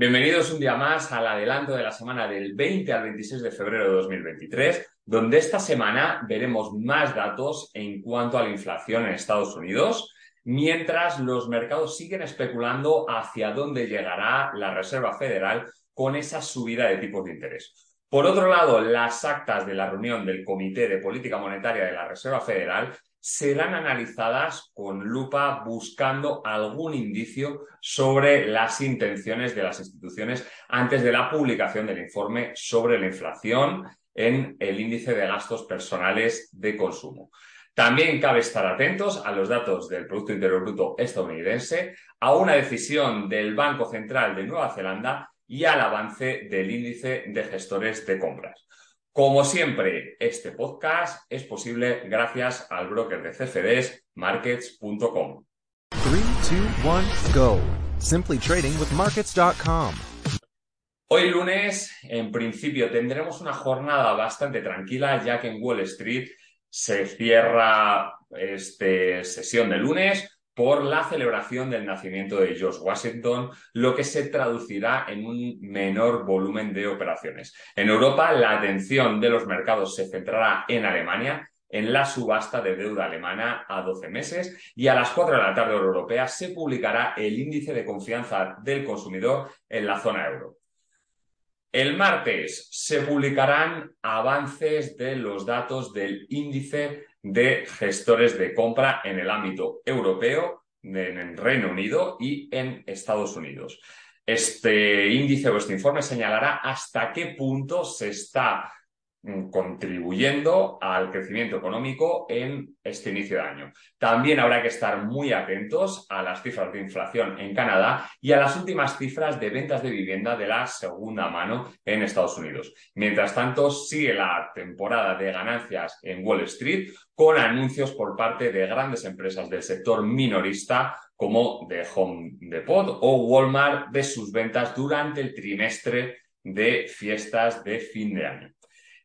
Bienvenidos un día más al adelanto de la semana del 20 al 26 de febrero de 2023, donde esta semana veremos más datos en cuanto a la inflación en Estados Unidos, mientras los mercados siguen especulando hacia dónde llegará la Reserva Federal con esa subida de tipos de interés. Por otro lado, las actas de la reunión del Comité de Política Monetaria de la Reserva Federal serán analizadas con lupa buscando algún indicio sobre las intenciones de las instituciones antes de la publicación del informe sobre la inflación en el índice de gastos personales de consumo. También cabe estar atentos a los datos del Producto Interior Bruto estadounidense, a una decisión del Banco Central de Nueva Zelanda y al avance del índice de gestores de compras. Como siempre, este podcast es posible gracias al broker de CFDs, markets.com. 3, 2, 1, go. Simply trading with markets.com. Hoy lunes, en principio, tendremos una jornada bastante tranquila, ya que en Wall Street se cierra este sesión de lunes por la celebración del nacimiento de George Washington, lo que se traducirá en un menor volumen de operaciones. En Europa, la atención de los mercados se centrará en Alemania, en la subasta de deuda alemana a 12 meses y a las 4 de la tarde europea se publicará el índice de confianza del consumidor en la zona euro. El martes se publicarán avances de los datos del índice de gestores de compra en el ámbito europeo, en el Reino Unido y en Estados Unidos. Este índice o este informe señalará hasta qué punto se está contribuyendo al crecimiento económico en este inicio de año. También habrá que estar muy atentos a las cifras de inflación en Canadá y a las últimas cifras de ventas de vivienda de la segunda mano en Estados Unidos. Mientras tanto, sigue la temporada de ganancias en Wall Street con anuncios por parte de grandes empresas del sector minorista como de Home Depot o Walmart de sus ventas durante el trimestre de fiestas de fin de año.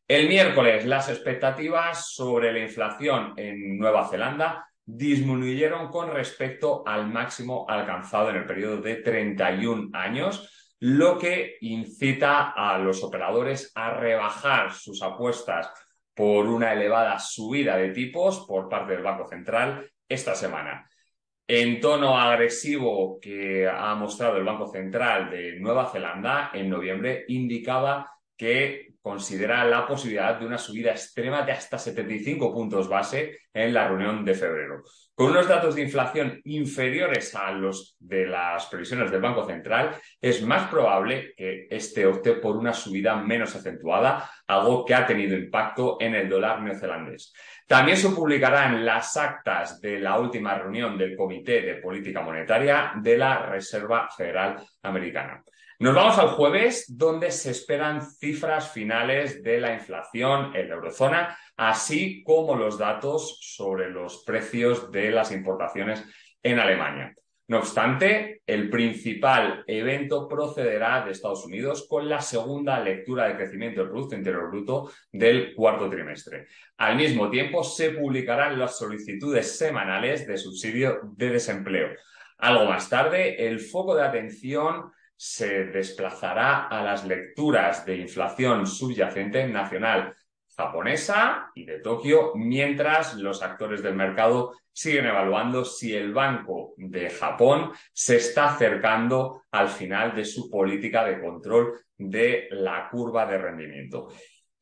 El miércoles, las expectativas sobre la inflación en Nueva Zelanda disminuyeron con respecto al máximo alcanzado en el periodo de 31 años, lo que incita a los operadores a rebajar sus apuestas por una elevada subida de tipos por parte del Banco Central esta semana. En tono agresivo que ha mostrado el Banco Central de Nueva Zelanda en noviembre indicaba que considera la posibilidad de una subida extrema de hasta 75 puntos base en la reunión de febrero. Con unos datos de inflación inferiores a los de las previsiones del Banco Central, es más probable que este opte por una subida menos acentuada, algo que ha tenido impacto en el dólar neozelandés. También se publicarán las actas de la última reunión del Comité de Política Monetaria de la Reserva Federal Americana. Nos vamos al jueves, donde se esperan cifras finales de la inflación en la eurozona, así como los datos sobre los precios de las importaciones en Alemania. No obstante, el principal evento procederá de Estados Unidos con la segunda lectura de crecimiento del Producto Interior Bruto del cuarto trimestre. Al mismo tiempo, se publicarán las solicitudes semanales de subsidio de desempleo. Algo más tarde, el foco de atención se desplazará a las lecturas de inflación subyacente nacional japonesa y de Tokio, mientras los actores del mercado siguen evaluando si el Banco de Japón se está acercando al final de su política de control de la curva de rendimiento.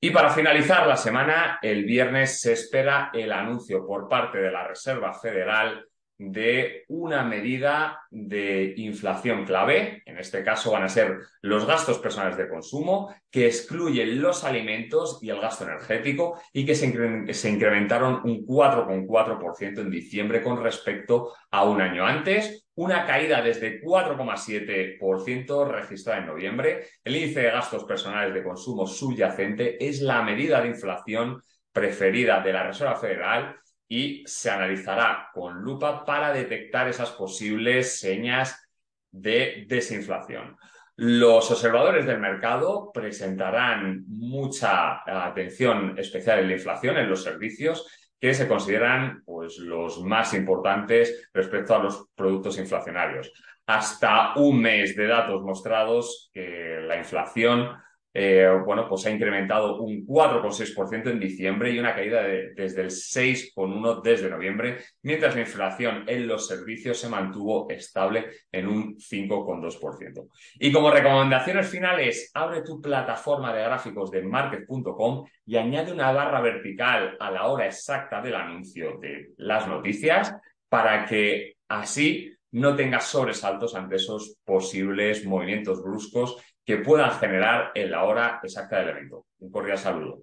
Y para finalizar la semana, el viernes se espera el anuncio por parte de la Reserva Federal de una medida de inflación clave, en este caso van a ser los gastos personales de consumo, que excluyen los alimentos y el gasto energético y que se, incrementaron un 4,4% en diciembre con respecto a un año antes, una caída desde 4,7% registrada en noviembre. El índice de gastos personales de consumo subyacente es la medida de inflación preferida de la Reserva Federal y se analizará con lupa para detectar esas posibles señas de desinflación. Los observadores del mercado presentarán mucha atención especial en la inflación en los servicios que se consideran pues, los más importantes respecto a los productos inflacionarios. Hasta un mes de datos mostrados que la inflación eh, bueno, pues ha incrementado un 4,6% en diciembre y una caída desde el 6,1% desde noviembre, mientras la inflación en los servicios se mantuvo estable en un 5,2%. Y como recomendaciones finales, abre tu plataforma de gráficos de market.com y añade una barra vertical a la hora exacta del anuncio de las noticias para que así no tengas sobresaltos ante esos posibles movimientos bruscos que puedan generar en la hora exacta del evento. Un cordial saludo.